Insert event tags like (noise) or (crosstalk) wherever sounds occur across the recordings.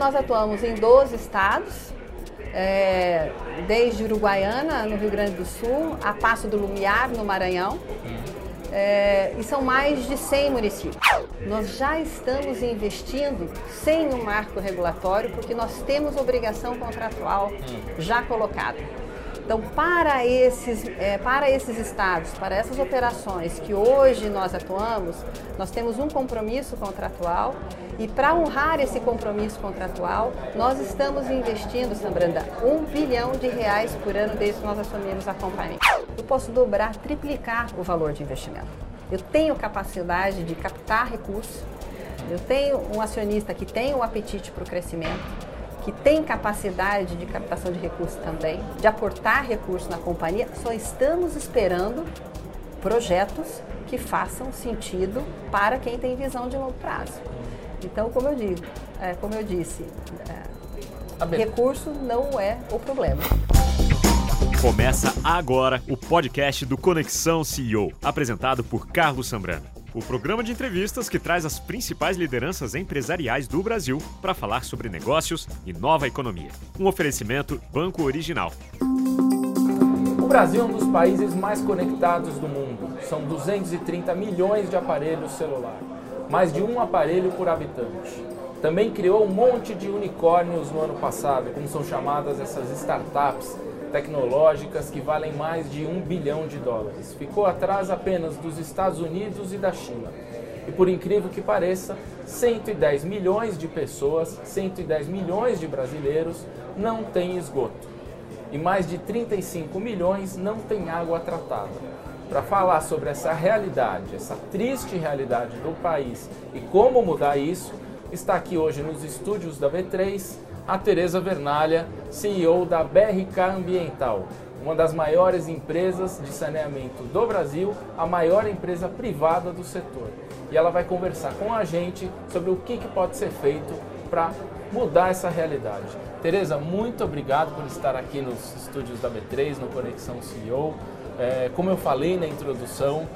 nós atuamos em 12 estados, é, desde Uruguaiana, no Rio Grande do Sul, a Passo do Lumiar, no Maranhão. É, e são mais de 100 municípios. Nós já estamos investindo sem um marco regulatório, porque nós temos obrigação contratual já colocada. Então, para esses, é, para esses estados, para essas operações que hoje nós atuamos, nós temos um compromisso contratual e para honrar esse compromisso contratual, nós estamos investindo, Sambranda, um bilhão de reais por ano desde que nós assumimos a companhia. Eu posso dobrar, triplicar o valor de investimento. Eu tenho capacidade de captar recursos, eu tenho um acionista que tem um apetite para o crescimento, que tem capacidade de captação de recursos também, de aportar recursos na companhia, só estamos esperando projetos que façam sentido para quem tem visão de longo prazo. Então, como eu digo, é, como eu disse, é, recurso não é o problema. Começa agora o podcast do Conexão CEO, apresentado por Carlos Sambrano o programa de entrevistas que traz as principais lideranças empresariais do Brasil para falar sobre negócios e nova economia. Um oferecimento Banco Original. O Brasil é um dos países mais conectados do mundo. São 230 milhões de aparelhos celulares, mais de um aparelho por habitante. Também criou um monte de unicórnios no ano passado, como são chamadas essas startups tecnológicas que valem mais de um bilhão de dólares. Ficou atrás apenas dos Estados Unidos e da China. E por incrível que pareça, 110 milhões de pessoas, 110 milhões de brasileiros não têm esgoto. E mais de 35 milhões não têm água tratada. Para falar sobre essa realidade, essa triste realidade do país e como mudar isso, está aqui hoje nos estúdios da V3 a Tereza Vernalha, CEO da BRK Ambiental, uma das maiores empresas de saneamento do Brasil, a maior empresa privada do setor. E ela vai conversar com a gente sobre o que, que pode ser feito para mudar essa realidade. Tereza, muito obrigado por estar aqui nos estúdios da B3, no Conexão CEO. É, como eu falei na introdução,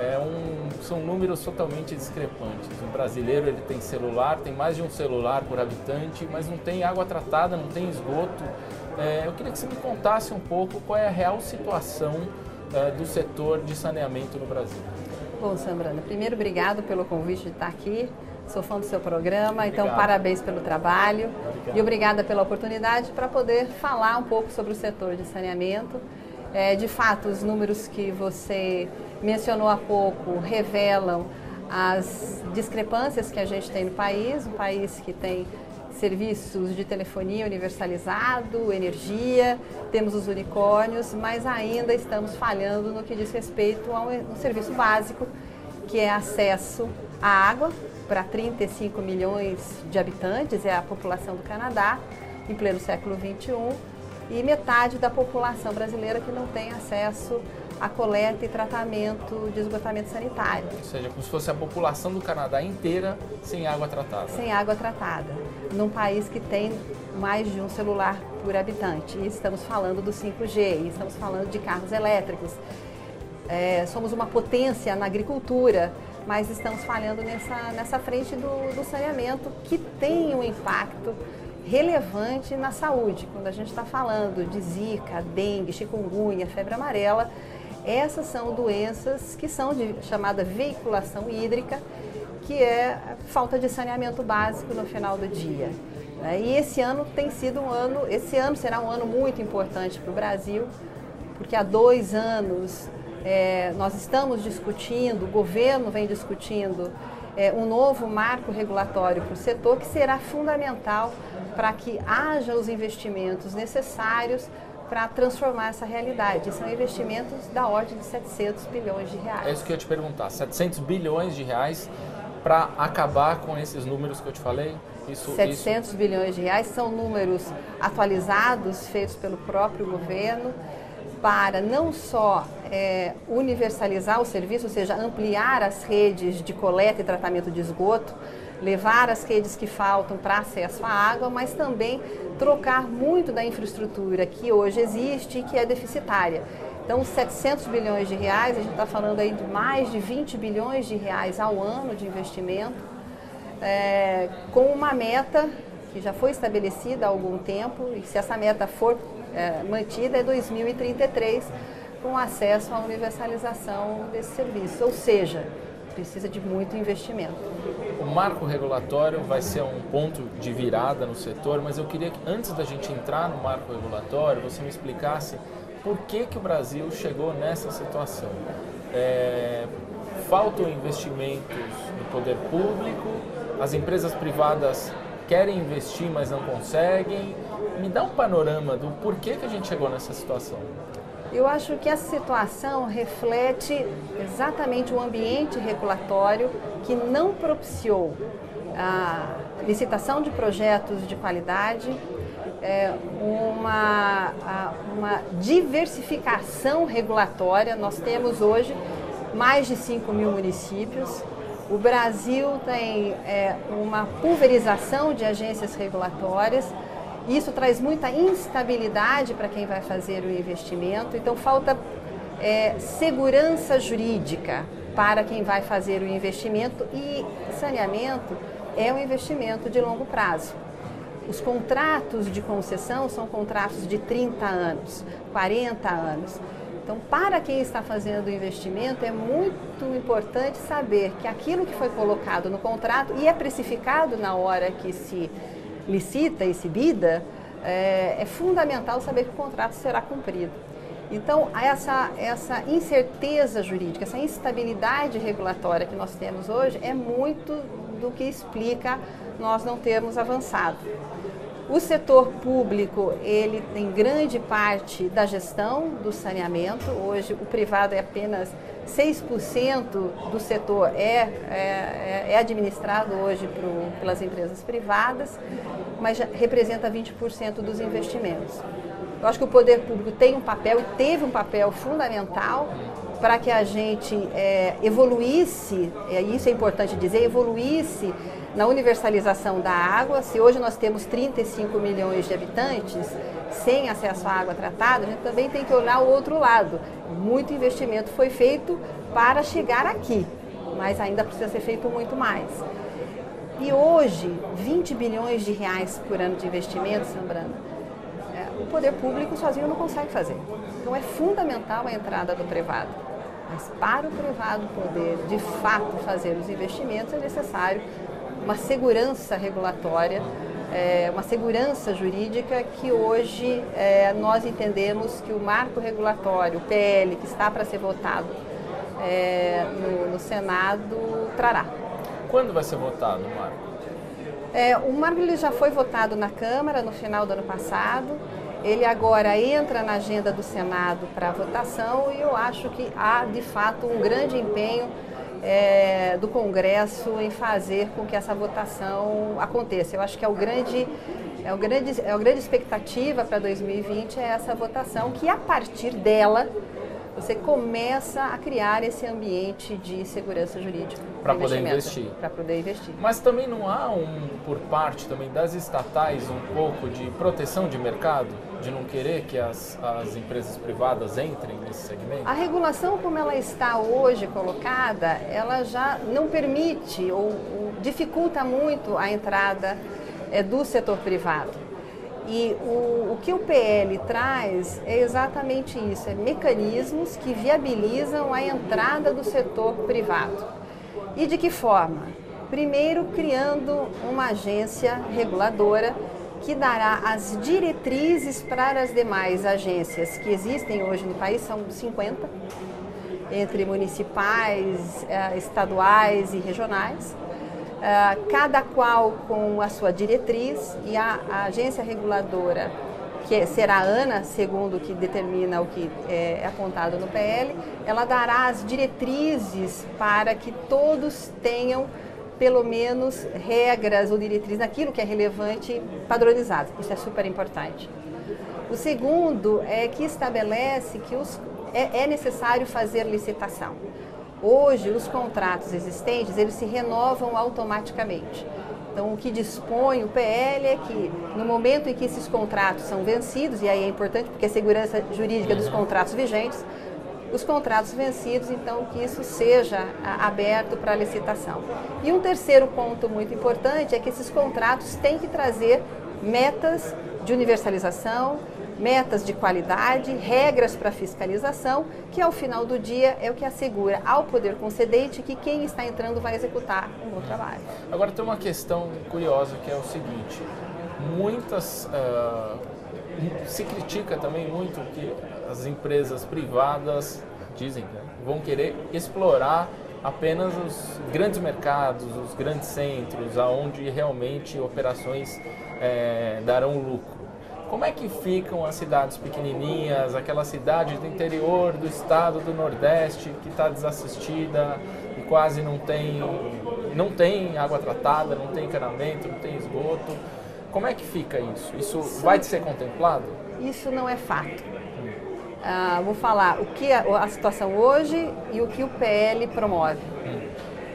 é um, são números totalmente discrepantes. O brasileiro ele tem celular, tem mais de um celular por habitante, mas não tem água tratada, não tem esgoto. É, eu queria que você me contasse um pouco qual é a real situação é, do setor de saneamento no Brasil. Bom, Sambrana, primeiro obrigado pelo convite de estar aqui. Sou fã do seu programa, então obrigado. então parabéns pelo trabalho Obrigado. e obrigada pela oportunidade para poder falar um pouco sobre o setor de saneamento. É, de fato, os números que você mencionou há pouco revelam as discrepâncias que a gente tem no país, um país que tem serviços de telefonia universalizado, energia, temos os unicórnios, mas ainda estamos falhando no que diz respeito a um, serviço básico, que é acesso à água para 35 milhões de habitantes, é a população do Canadá, em pleno século XXI, e metade da população brasileira que não tem acesso a coleta e tratamento de esgotamento sanitário. Ou seja, como se fosse a população do Canadá inteira sem água tratada. Sem água tratada, num país que tem mais de um celular por habitante. E estamos falando do 5G, estamos falando de carros elétricos. É, somos uma potência na agricultura, mas estamos falhando nessa, nessa frente do, do saneamento, que tem um impacto relevante na saúde. Quando a gente está falando de zika, dengue, chikungunya, febre amarela, essas são doenças que são de chamada veiculação hídrica, que é falta de saneamento básico no final do dia. Né? E esse ano tem sido um ano, esse ano será um ano muito importante para o Brasil, porque há dois anos é, nós estamos discutindo, o governo vem discutindo é, um novo marco regulatório para o setor que será fundamental para que haja os investimentos necessários para transformar essa realidade. São investimentos da ordem de 700 bilhões de reais. É isso que eu ia te perguntar. 700 bilhões de reais para acabar com esses números que eu te falei? Isso, 700 isso... bilhões de reais são números atualizados, feitos pelo próprio governo, para não só é, universalizar o serviço, ou seja, ampliar as redes de coleta e tratamento de esgoto, levar as redes que faltam para acesso à água, mas também trocar muito da infraestrutura que hoje existe e que é deficitária. Então, 700 bilhões de reais, a gente está falando aí de mais de 20 bilhões de reais ao ano de investimento, é, com uma meta que já foi estabelecida há algum tempo e se essa meta for é, mantida é 2033 com acesso à universalização desse serviço. Ou seja, precisa de muito investimento. O marco regulatório vai ser um ponto de virada no setor, mas eu queria que antes da gente entrar no marco regulatório, você me explicasse por que, que o Brasil chegou nessa situação. É, faltam investimentos no poder público, as empresas privadas querem investir, mas não conseguem. Me dá um panorama do porquê que a gente chegou nessa situação. Eu acho que essa situação reflete exatamente o ambiente regulatório que não propiciou a licitação de projetos de qualidade, é, uma, uma diversificação regulatória. Nós temos hoje mais de 5 mil municípios. O Brasil tem é, uma pulverização de agências regulatórias. Isso traz muita instabilidade para quem vai fazer o investimento. Então, falta é, segurança jurídica para quem vai fazer o investimento e saneamento é um investimento de longo prazo. Os contratos de concessão são contratos de 30 anos, 40 anos. Então, para quem está fazendo o investimento, é muito importante saber que aquilo que foi colocado no contrato e é precificado na hora que se licita e se bida, é, é fundamental saber que o contrato será cumprido. Então, essa, essa incerteza jurídica, essa instabilidade regulatória que nós temos hoje é muito do que explica nós não termos avançado. O setor público, ele tem grande parte da gestão do saneamento. Hoje, o privado é apenas 6% do setor é, é, é administrado hoje pro, pelas empresas privadas, mas representa 20% dos investimentos. Eu acho que o poder público tem um papel e teve um papel fundamental para que a gente é, evoluísse, é, isso é importante dizer, evoluísse na universalização da água. Se hoje nós temos 35 milhões de habitantes sem acesso à água tratada, a gente também tem que olhar o outro lado. Muito investimento foi feito para chegar aqui, mas ainda precisa ser feito muito mais. E hoje, 20 bilhões de reais por ano de investimento, Sambrana, é, o poder público sozinho não consegue fazer. Então é fundamental a entrada do privado. Mas para o privado poder de fato fazer os investimentos é necessário uma segurança regulatória, é, uma segurança jurídica que hoje é, nós entendemos que o marco regulatório, o PL, que está para ser votado é, no, no, Senado, trará. Quando vai ser votado o marco? É, o marco ele já foi votado na Câmara no final do ano passado. Ele agora entra na agenda do Senado para votação e eu acho que há de fato um grande empenho é, do Congresso em fazer com que essa votação aconteça. Eu acho que é o grande é o grande é a grande expectativa para 2020 é essa votação que a partir dela você começa a criar esse ambiente de segurança jurídica para poder investir. Para poder investir. Mas também não há um por parte também das estatais um pouco de proteção de mercado? De não querer que as, as empresas privadas entrem nesse segmento? A regulação como ela está hoje colocada, ela já não permite ou, ou dificulta muito a entrada é, do setor privado. E o, o que o PL traz é exatamente isso, é mecanismos que viabilizam a entrada do setor privado. E de que forma? Primeiro, criando uma agência reguladora que dará as diretrizes para as demais agências que existem hoje no país, são 50, entre municipais, eh, estaduais e regionais, eh, cada qual com a sua diretriz. E a, agência reguladora, que será a ANA, segundo o que determina o que é apontado no PL, ela dará as diretrizes para que todos tenham pelo menos regras ou diretrizes naquilo que é relevante padronizado. Isso é super importante. O segundo é que estabelece que os, é, é necessário fazer licitação. Hoje, os contratos existentes, eles se renovam automaticamente. Então, o que dispõe o PL é que, no momento em que esses contratos são vencidos, e aí é importante porque a segurança jurídica dos contratos vigentes, os contratos vencidos, então que isso seja aberto para licitação. E um terceiro ponto muito importante é que esses contratos têm que trazer metas de universalização, metas de qualidade, regras para fiscalização, que ao final do dia é o que assegura ao poder concedente que quem está entrando vai executar um bom trabalho. Agora tem uma questão curiosa que é o seguinte: muitas uh, se critica também muito que as empresas privadas dizem né, vão querer explorar apenas os grandes mercados, os grandes centros, aonde realmente operações é, darão lucro. Como é que ficam as cidades pequenininhas, aquela cidade do interior do estado do Nordeste que está desassistida e quase não tem, não tem água tratada, não tem encanamento, não tem esgoto? Como é que fica isso? Isso, isso vai ser contemplado? Isso não é fato. Ah, vou falar o que a, a, situação hoje e o que o PL promove.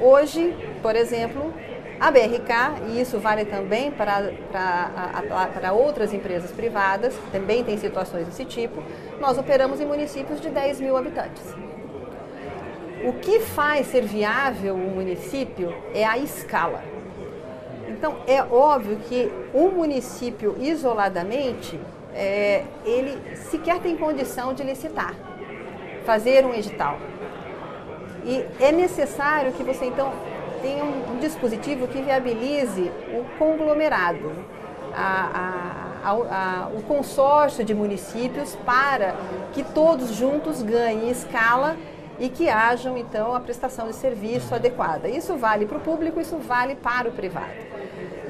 Hoje, por exemplo, a BRK, e isso vale também para, para, para outras empresas privadas, também têm situações desse tipo, nós operamos em municípios de 10 mil habitantes. O que faz ser viável um município é a escala. Então, é óbvio que um município isoladamente, é, ele sequer tem condição de licitar, fazer um edital. E é necessário que você, então, um, um dispositivo que viabilize o conglomerado, a, a, a, o consórcio de municípios para que todos juntos ganhem escala e que hajam então a prestação de serviço adequada. Isso vale para o público, isso vale para o privado.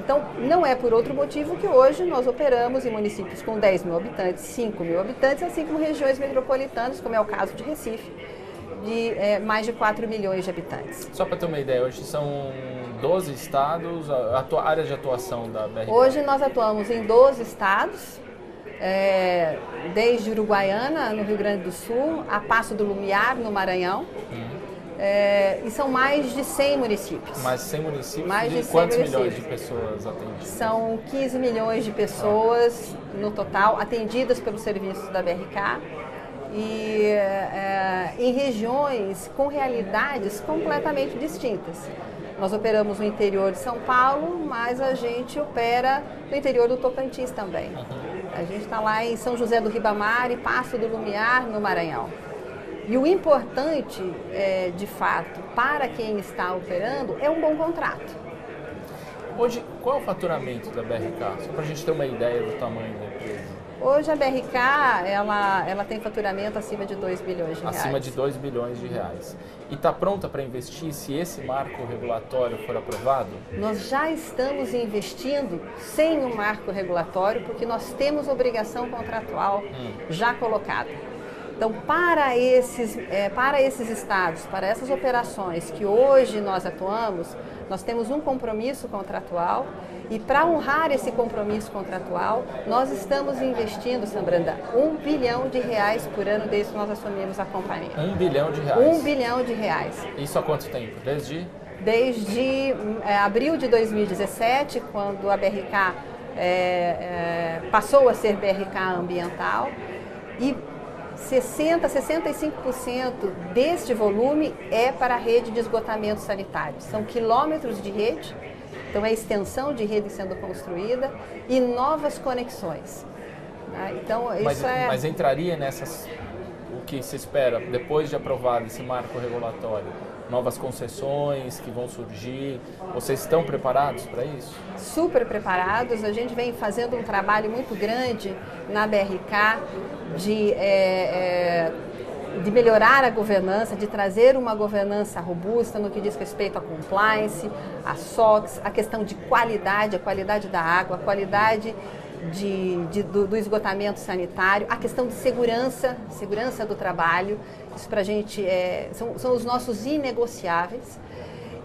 Então, não é por outro motivo que hoje nós operamos em municípios com 10 mil habitantes, 5 mil habitantes, assim como regiões metropolitanas, como é o caso de Recife, de é, mais de 4 milhões de habitantes. Só para ter uma ideia, hoje são 12 estados, a, a área de atuação da BRK? Hoje nós atuamos em 12 estados, é, desde Uruguaiana, no Rio Grande do Sul, a Passo do Lumiar, no Maranhão. Uhum. É, e são mais de 100 municípios. Mais de 100 municípios? Mais de, de quantos municípios. milhões de pessoas atendidas? São 15 milhões de pessoas ah. no total atendidas pelos serviços da BRK e é, em regiões com realidades completamente distintas. Nós operamos no interior de São Paulo, mas a gente opera no interior do Tocantins também. A gente está lá em São José do Ribamar e Passo do Lumiar, no Maranhão. E o importante, é, de fato, para quem está operando, é um bom contrato. Hoje, qual é o faturamento da BRK? Só para a gente ter uma ideia do tamanho da empresa. Hoje a BRK ela, ela tem faturamento acima de 2 bilhões de reais. Acima de 2 bilhões de reais. E está pronta para investir se esse marco regulatório for aprovado? Nós já estamos investindo sem o um marco regulatório, porque nós temos obrigação contratual hum. já colocada. Então, para esses, é, para esses estados, para essas operações que hoje nós atuamos, nós temos um compromisso contratual e para honrar esse compromisso contratual, nós estamos investindo, Sambranda, um bilhão de reais por ano desde que nós assumimos a companhia. Um bilhão de reais? Um bilhão de reais. Isso há quanto tempo? Desde? Desde é, abril de 2017, quando a BRK é, é, passou a ser BRK ambiental e 60, 65% deste volume é para a rede de esgotamento sanitário. São quilômetros de rede, então é extensão de rede sendo construída e novas conexões. Tá? Então, mas, isso é... mas entraria nessas, o que se espera, depois de aprovado esse marco regulatório? Novas concessões que vão surgir. Vocês estão preparados para isso? Super preparados. A gente vem fazendo um trabalho muito grande na BRK de, é, é, de melhorar a governança, de trazer uma governança robusta no que diz respeito à compliance, à SOX, a questão de qualidade, a qualidade da água, a qualidade de, de, do, do, esgotamento sanitário, a questão de segurança, segurança do trabalho, isso para a gente é, são, são os nossos inegociáveis.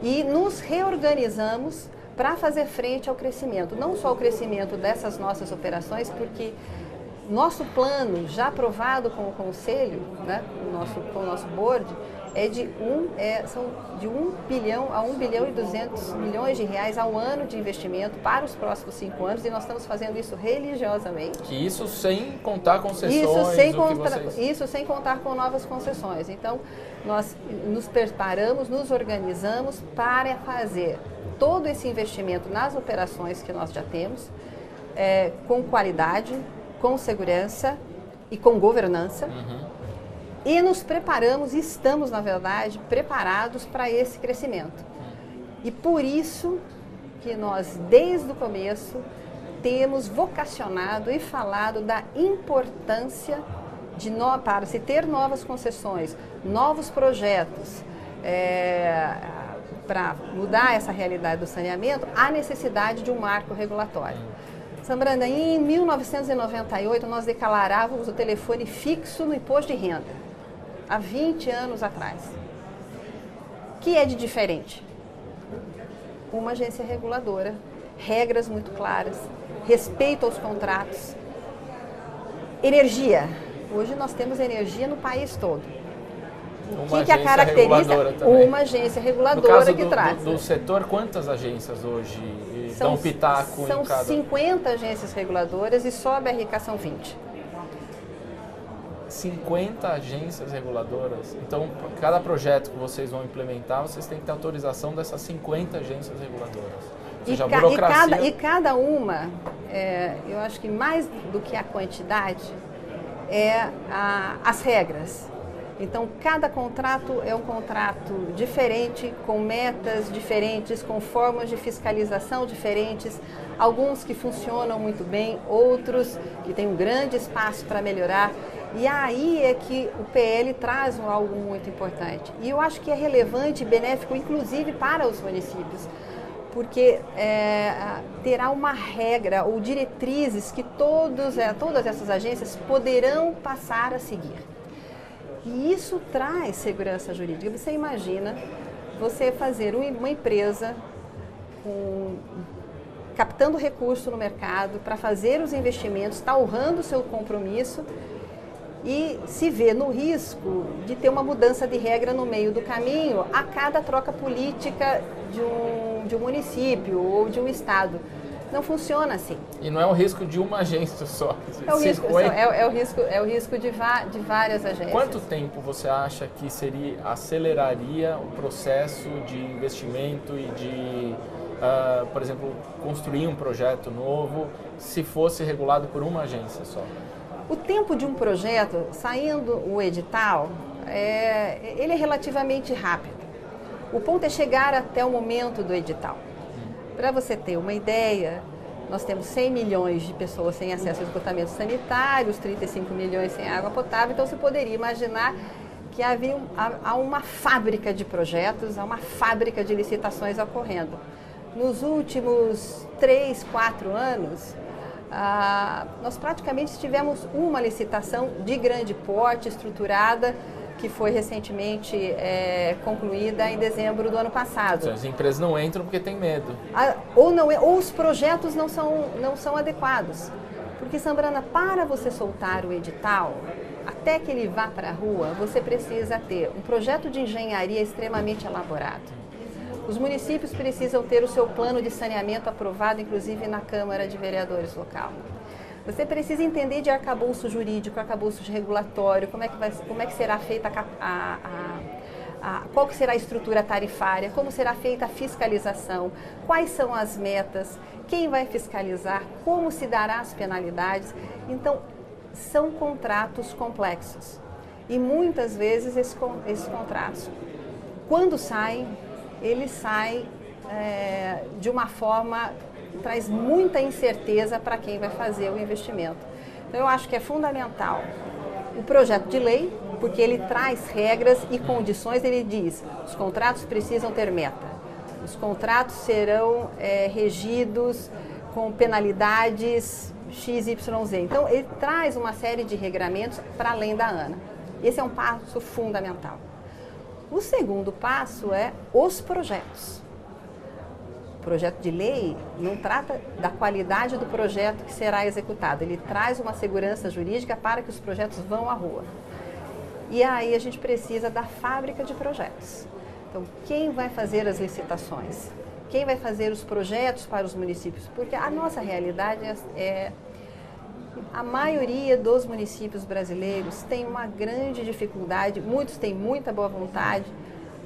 E nos reorganizamos para fazer frente ao crescimento, não só o crescimento dessas nossas operações, porque nosso plano, já aprovado com o Conselho, né, com, o nosso, com o nosso board, é de um, é, são de 1 bilhão a 1 bilhão e 200 milhões de reais ao ano de investimento para os próximos cinco anos e nós estamos fazendo isso religiosamente. E isso sem contar concessões? Isso sem, contra, vocês... isso sem contar com novas concessões. Então, nós nos preparamos, nos organizamos para fazer todo esse investimento nas operações que nós já temos, é, com qualidade, com segurança e com governança. Uhum e nos preparamos, estamos, na verdade, preparados para esse crescimento. E por isso que nós, desde o começo, temos vocacionado e falado da importância de no, para se ter novas concessões, novos projetos, é, para mudar essa realidade do saneamento, há necessidade de um marco regulatório. Sambranda, em 1998 nós declarávamos o telefone fixo no imposto de renda há 20 anos atrás. que é de diferente? Uma agência reguladora, regras muito claras, respeito aos contratos, energia. Hoje nós temos energia no país todo. O que, que a caracteriza? Uma agência reguladora que do, traz. Do, do, setor, quantas agências hoje são, dão pitaco são em cada? São 50 agências reguladoras e só a BRK são 20. 50 agências reguladoras. Então, cada projeto que vocês vão implementar, vocês têm que ter autorização dessas 50 agências reguladoras. Ou seja, e, ca burocracia... e, cada, e cada uma, é, eu acho que mais do que a quantidade, é a, as regras. Então, cada contrato é um contrato diferente, com metas diferentes, com formas de fiscalização diferentes, alguns que funcionam muito bem, outros que têm um grande espaço para melhorar. E aí é que o PL traz algo muito importante. E eu acho que é relevante e benéfico, inclusive, para os municípios, porque é, terá uma regra ou diretrizes que todos, é, todas essas agências poderão passar a seguir. E isso traz segurança jurídica. Você imagina você fazer uma empresa com, captando recurso no mercado para fazer os investimentos, está honrando o seu compromisso e se vê no risco de ter uma mudança de regra no meio do caminho a cada troca política de um, de um município ou de um estado. Não funciona assim. E não é o risco de uma agência só. É o, risco, é, é, o risco, é o risco de, de várias agências. Quanto tempo você acha que seria aceleraria o processo de investimento e de, uh, por exemplo, construir um projeto novo se fosse regulado por uma agência só? O tempo de um projeto, saindo o edital, é, ele é relativamente rápido. O ponto é chegar até o momento do edital. Para você ter uma ideia, nós temos 100 milhões de pessoas sem acesso a esgotamento sanitário, 35 milhões sem água potável, então você poderia imaginar que havia há uma fábrica de projetos, há uma fábrica de licitações ocorrendo. Nos últimos 3, 4 anos, ah, nós praticamente tivemos uma licitação de grande porte, estruturada, que foi recentemente é, concluída em dezembro do ano passado. As empresas não entram porque têm medo. Ah, ou, não, ou os projetos não são, não são adequados. Porque, Sambrana, para você soltar o edital, até que ele vá para a rua, você precisa ter um projeto de engenharia extremamente elaborado os municípios precisam ter o seu plano de saneamento aprovado, inclusive na Câmara de Vereadores local. Você precisa entender de arcabouço jurídico, arcabouço regulatório, como é que, vai, como é que será feita a, a, a, qual que será a estrutura tarifária, como será feita a fiscalização, quais são as metas, quem vai fiscalizar, como se dará as penalidades. Então, são contratos complexos. E muitas vezes esses contratos, quando saem, ele sai é, de uma forma traz muita incerteza para quem vai fazer o investimento. Então, eu acho que é fundamental o projeto de lei, porque ele traz regras e condições, ele diz, os contratos precisam ter meta, os contratos serão é, regidos com penalidades XYZ. Então, ele traz uma série de regramentos para além da ANA. Esse é um passo fundamental. O segundo passo é os projetos. O projeto de lei não trata da qualidade do projeto que será executado, ele traz uma segurança jurídica para que os projetos vão à rua. E aí a gente precisa da fábrica de projetos. Então, quem vai fazer as licitações? Quem vai fazer os projetos para os municípios? Porque a nossa realidade é, é a maioria dos municípios brasileiros tem uma grande dificuldade, muitos têm muita boa vontade,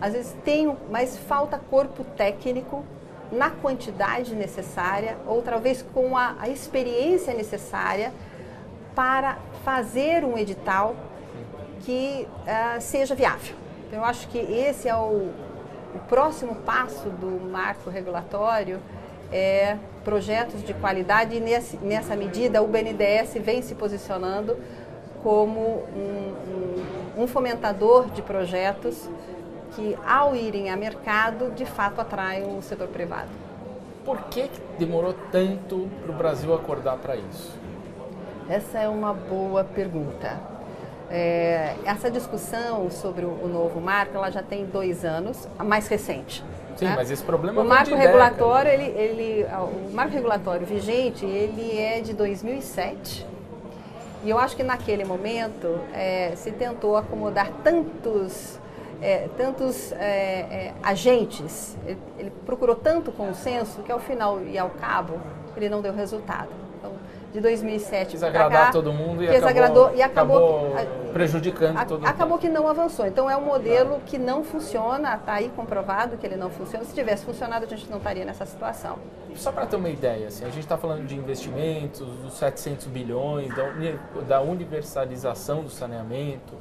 às vezes tem, mas falta corpo técnico na quantidade necessária ou talvez com a, a experiência necessária para fazer um edital que uh, seja viável. Então, eu acho que esse é o, o próximo passo do marco regulatório é projetos de qualidade e nesse, nessa medida o BNDES vem se posicionando como um, um, um, fomentador de projetos que, ao irem a mercado, de fato atraem o setor privado. Por que demorou tanto para o Brasil acordar para isso? Essa é uma boa pergunta. É, essa discussão sobre o, o, novo marco ela já tem dois anos, a mais recente. Sim, né? mas esse problema o marco regulatório ele, ele, o marco regulatório vigente ele é de 2007 e eu acho que naquele momento é, se tentou acomodar tantos é, tantos é, é, agentes, ele, ele, procurou tanto consenso que ao final e ao cabo ele não deu resultado. De 2007 Quis agradar cá, todo mundo e acabou, e acabou, acabou prejudicando a, todo mundo. Acabou que não avançou. Então é um modelo que não funciona, está aí comprovado que ele não funciona. Se tivesse funcionado, a gente não estaria nessa situação. Só para ter uma ideia, assim, a gente está falando de investimentos, dos 700 bilhões, da, da universalização do saneamento,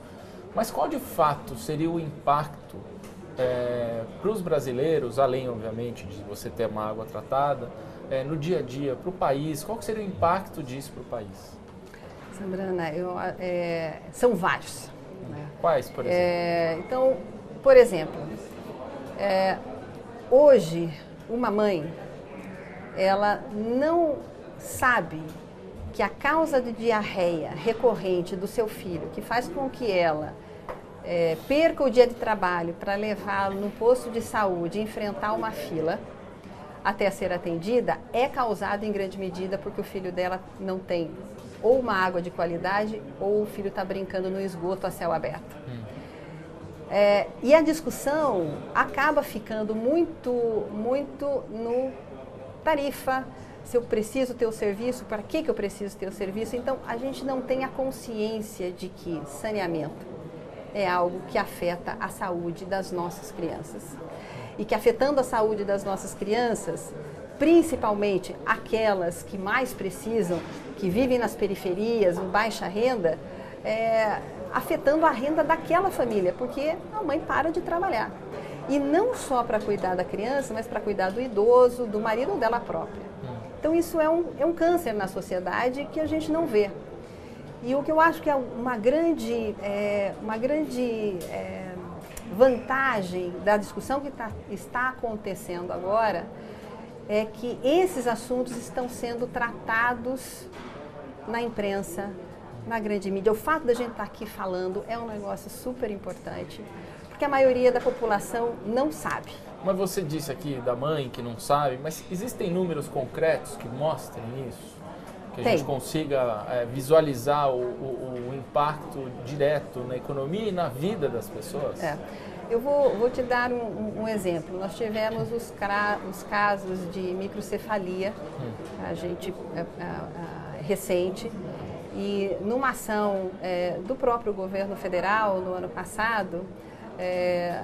mas qual de fato seria o impacto é, para os brasileiros, além, obviamente, de você ter uma água tratada, é, no dia a dia, para o país? Qual seria o impacto disso para o país? Sambrana, eu, é, são vários. Né? Quais, por exemplo? É, então, por exemplo, é, hoje, uma mãe, ela não sabe que a causa de diarreia recorrente do seu filho, que faz com que ela é, perca o dia de trabalho para levá-lo no posto de saúde e enfrentar uma fila até ser atendida, é causada em grande medida porque o filho dela não tem ou uma água de qualidade ou o filho está brincando no esgoto a céu aberto. Hum. É, e a discussão acaba ficando muito, muito no tarifa, se eu preciso ter o serviço, para que, que eu preciso ter o serviço. Então, a gente não tem a consciência de que saneamento é algo que afeta a saúde das nossas crianças. E que afetando a saúde das nossas crianças, principalmente aquelas que mais precisam, que vivem nas periferias, em baixa renda, é, afetando a renda daquela família, porque a mãe para de trabalhar. E não só para cuidar da criança, mas para cuidar do idoso, do marido ou dela própria. Então isso é um, é um câncer na sociedade que a gente não vê. E o que eu acho que é uma grande, é, uma grande é, vantagem da discussão que tá, está acontecendo agora é que esses assuntos estão sendo tratados na imprensa, na grande mídia. O fato da gente estar aqui falando é um negócio super importante, porque a maioria da população não sabe. Mas você disse aqui da mãe que não sabe, mas existem números concretos que mostrem isso? Que a Tem. gente consiga é, visualizar o, o, o, impacto direto na economia e na vida das pessoas? É. Eu vou, vou te dar um, um, exemplo. Nós tivemos os, os casos de microcefalia, hum. a gente é, é, recente, e numa ação é, do próprio governo federal no ano passado, é,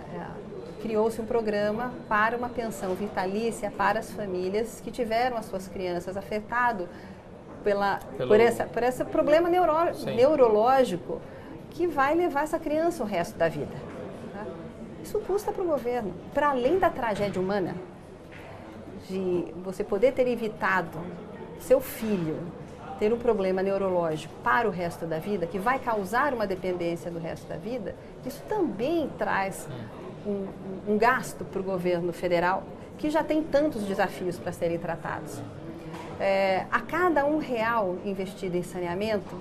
criou-se um programa para uma pensão vitalícia para as famílias que tiveram as suas crianças afetadas pela, Pelo... por, essa, por esse problema neuro, neurológico que vai levar essa criança o resto da vida. Tá? Isso custa para o governo. Para além da tragédia humana, de você poder ter evitado seu filho ter um problema neurológico para o resto da vida, que vai causar uma dependência do resto da vida, isso também traz um, um gasto para o governo federal, que já tem tantos desafios para serem tratados. É, a cada um real investido em saneamento,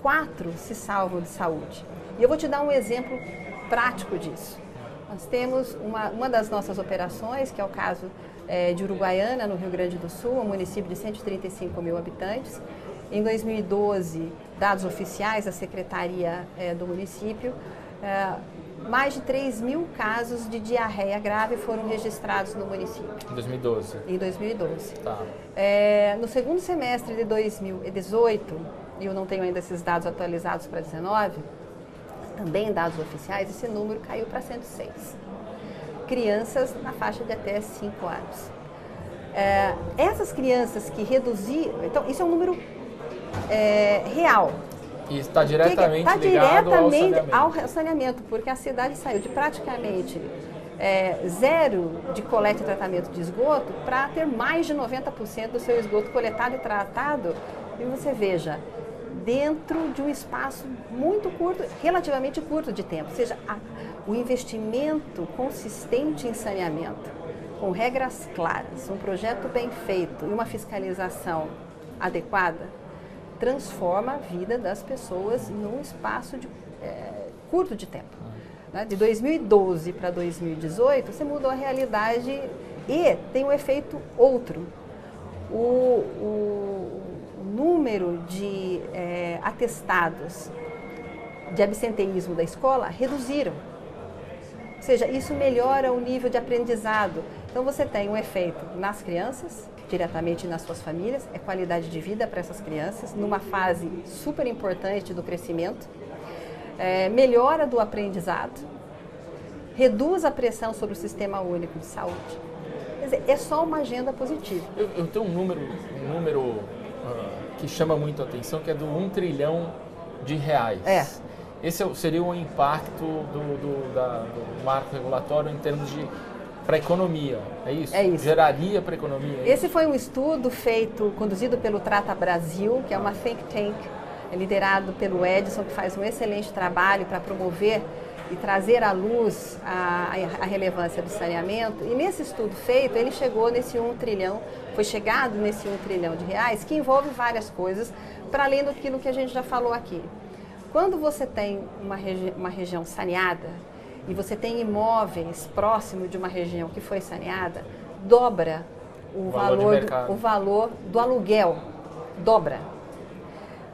quatro se salvam de saúde. E eu vou te dar um exemplo prático disso. Nós temos uma, uma das nossas operações, que é o caso é, de Uruguaiana, no Rio Grande do Sul, um município de 135 mil habitantes. Em 2012, dados oficiais da Secretaria é, do município, é, mais de 3 mil casos de diarreia grave foram registrados no município. Em 2012. Em 2012. Tá. É, no segundo semestre de 2018, e eu não tenho ainda esses dados atualizados para 19, também dados oficiais, esse número caiu para 106. Crianças na faixa de até 5 anos. É, essas crianças que reduziram, então isso é um número é, real, e está diretamente está diretamente ao saneamento. ao saneamento, porque a cidade saiu de praticamente é, zero de coleta e tratamento de esgoto para ter mais de 90% do seu esgoto coletado e tratado. E você veja, dentro de um espaço muito curto, relativamente curto de tempo. Ou seja, a, o investimento consistente em saneamento, com regras claras, um projeto bem feito e uma fiscalização adequada, transforma a vida das pessoas num espaço de, é, curto de tempo. Né? De 2012 para 2018, você mudou a realidade e tem um efeito outro. O, o, número de é, atestados de absenteísmo da escola reduziram. Ou seja, isso melhora o nível de aprendizado. Então você tem um efeito nas crianças, diretamente nas suas famílias, é qualidade de vida para essas crianças, numa fase super importante do crescimento, é, melhora do aprendizado, reduz a pressão sobre o sistema único de saúde. Quer dizer, é só uma agenda positiva. Eu, eu tenho um número, um número uh, que chama muito a atenção, que é do 1 trilhão de reais. É. Esse é seria o impacto do, do, da, do marco regulatório em termos de para a economia, é isso? É isso. Geraria para a economia? É Esse foi um estudo feito, conduzido pelo Trata Brasil, que é uma think tank liderado pelo Edson, que faz um excelente trabalho para promover e trazer à luz a, a, relevância do saneamento. E nesse estudo feito, ele chegou nesse 1 trilhão, foi chegado nesse 1 trilhão de reais, que envolve várias coisas, para além daquilo que a gente já falou aqui. Quando você tem uma, regi uma região saneada, e você tem imóveis próximo de uma região que foi saneada, dobra o, O valor do, o valor do aluguel. Dobra.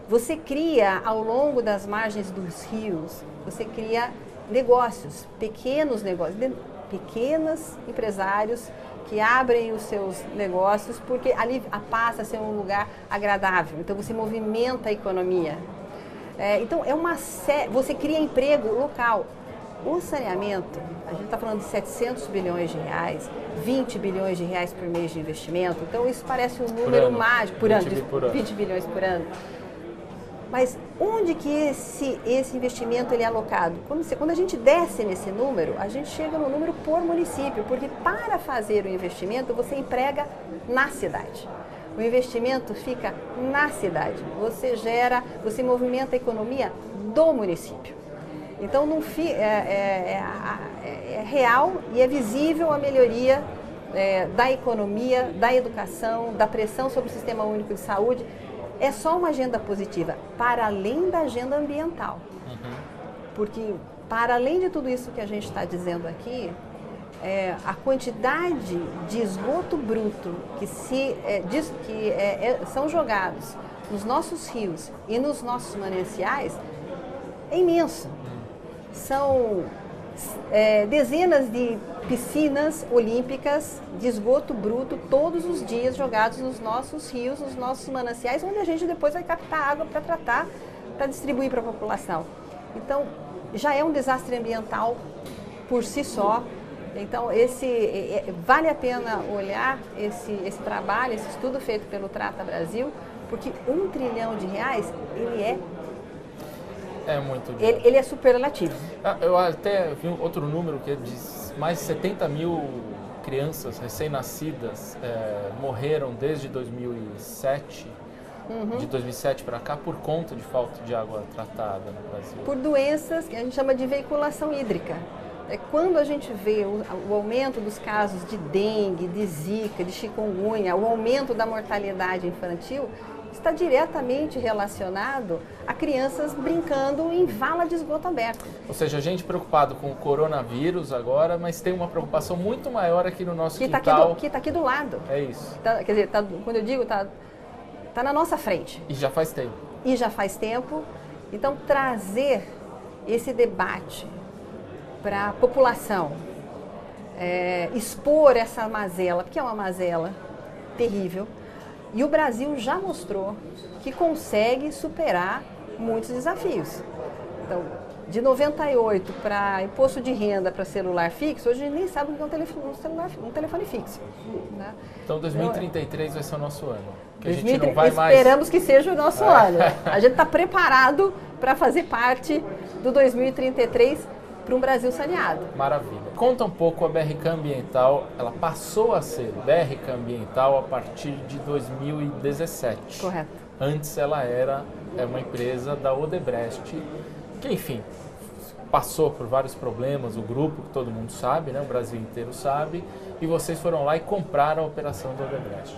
Você cria ao longo das margens dos rios, você cria negócios, pequenos negócios, de- pequenos empresários que abrem os seus negócios porque ali a- passa a ser um lugar agradável. Então você movimenta a economia. É, então é uma sé- você cria emprego local. O saneamento, a gente está falando de 700 bilhões de reais, 20 bilhões de reais por mês de investimento. Então isso parece um número ano. mágico por 20 ano, por ano. 20 bilhões por ano. Mas onde que esse, esse investimento ele é alocado? Quando, você- quando a gente desce nesse número, a gente chega no número por município, porque para fazer o investimento você emprega na cidade. O investimento fica na cidade. Você gera, você movimenta a economia do município. Então não fi- é, é- é é- é real e é visível a melhoria é, da economia, da educação, da pressão sobre o sistema único de saúde. É só uma agenda positiva, para além da agenda ambiental. Porque, para além de tudo isso que a gente está dizendo aqui, é, a quantidade de esgoto bruto que, se, é, diz- que é, são jogados nos nossos rios e nos nossos mananciais é imenso. São é, dezenas de piscinas olímpicas de esgoto bruto todos os dias jogados nos nossos rios, nos nossos mananciais, onde a gente depois vai captar água para tratar, para distribuir para a população. Então, já é um desastre ambiental por si só. Então, esse é- é- vale a pena olhar esse, esse trabalho, esse estudo feito pelo Trata Brasil, porque um trilhão de reais, ele é, É muito dinheiro. ele, ele é superlativo. Ah, Eu até vi outro número que é de mais de 70 mil crianças recém-nascidas eh, morreram desde 2007, Uhum. de 2007 para cá, por conta de falta de água tratada no Brasil. por doenças que a gente chama de veiculação hídrica. É quando a gente vê o, o aumento dos casos de dengue, de zika, de chikungunya, o aumento da mortalidade infantil, está diretamente relacionado a crianças brincando em vala de esgoto aberto. Ou seja, a gente preocupado com o coronavírus agora, mas tem uma preocupação muito maior aqui no nosso Que está aqui, quintal. do- que tá aqui do lado. É isso. Tá- quer dizer, tá- quando eu digo, está tá na nossa frente. E já faz tempo. e já faz tempo. Então, trazer esse debate para a população é, expor essa mazela, porque é uma mazela terrível, e o Brasil já mostrou que consegue superar muitos desafios. Então, de 98 para imposto de renda para celular fixo, hoje a gente nem sabe o que é um telefone, um celular, um telefone fixo. Né? Então 2033 vai ser o nosso ano. Que a gente não vai esperamos mais... que seja o nosso é. ano. A gente está preparado para fazer parte do 2033 para um Brasil saneado. Maravilha. Conta um pouco a BRK Ambiental. Ela passou a ser BRK Ambiental a partir de 2017. Correto. Antes ela era é uma empresa da Odebrecht, que enfim, passou por vários problemas, o grupo, que todo mundo sabe, né? o Brasil inteiro sabe, e vocês foram lá e compraram a operação do Odebrecht.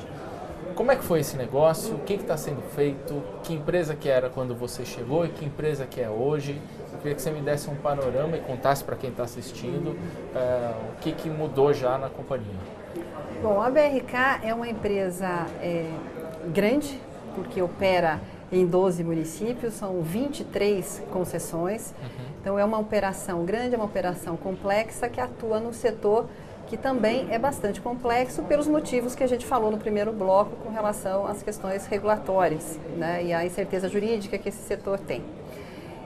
Como é que foi esse negócio? O que está sendo feito? Que empresa que era quando você chegou e que empresa que é hoje? Eu queria que você me desse um panorama e contasse para quem está assistindo uh, o que, que mudou já na companhia. Bom, a BRK é uma empresa é, grande, porque opera em 12 municípios, são 23 concessões. Uhum. Então é uma operação grande, é uma operação complexa que atua no setor que também é bastante complexo pelos motivos que a gente falou no primeiro bloco com relação às questões regulatórias né, e à incerteza jurídica que esse setor tem.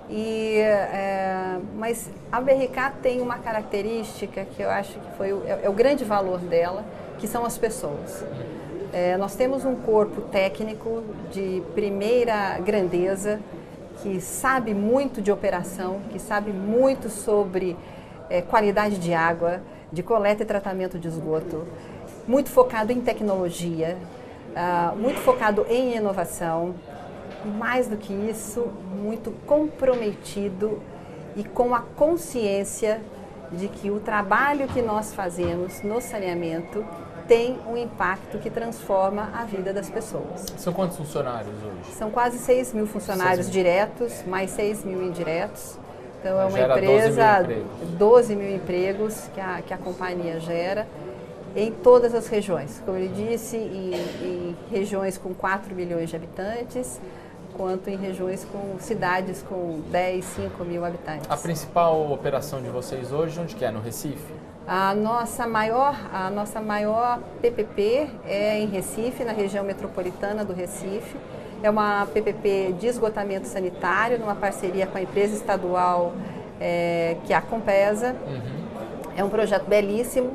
E, é, mas a BRK tem uma característica que eu acho que foi o, é, é o grande valor dela, que são as pessoas. É, nós temos um corpo técnico de primeira grandeza, que sabe muito de operação, que sabe muito sobre é, qualidade de água, de coleta e tratamento de esgoto, muito focado em tecnologia, uh, muito focado em inovação, mais do que isso, muito comprometido e com a consciência de que o trabalho que nós fazemos no saneamento tem um impacto que transforma a vida das pessoas. São quantos funcionários hoje? São quase 6 mil funcionários 6 mil. diretos, mais 6 mil indiretos. Então, é uma empresa, 12 mil, 12 mil empregos que a, que a companhia gera em todas as regiões. Como ele disse, em, em regiões com 4 milhões de habitantes, quanto em regiões com cidades com 10, 5 mil habitantes. A principal operação de vocês hoje, onde que é? No Recife? A nossa maior, a nossa maior PPP é em Recife, na região metropolitana do Recife. É uma PPP de esgotamento sanitário, numa parceria com a empresa estadual é, que é a Compesa. Uhum. É um projeto belíssimo,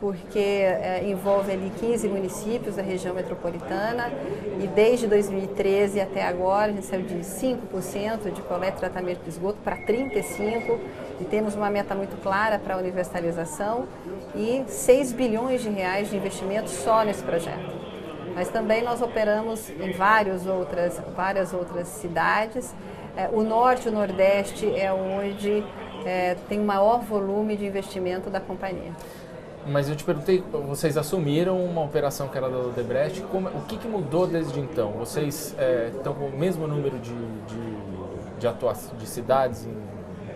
porque é, envolve ali 15 municípios da região metropolitana e desde 2013 até agora a gente saiu de 5% de coleta e tratamento de esgoto para 35% e temos uma meta muito clara para a universalização e 6 bilhões de reais de investimento só nesse projeto. Mas também nós operamos em várias outras, várias outras cidades. É, o norte e o nordeste é onde é, tem o maior volume de investimento da companhia. Mas eu te perguntei, vocês assumiram uma operação que era da Odebrecht, como, o que, que mudou desde então? Vocês é, estão com o mesmo número de, de, de, atuação, de cidades em,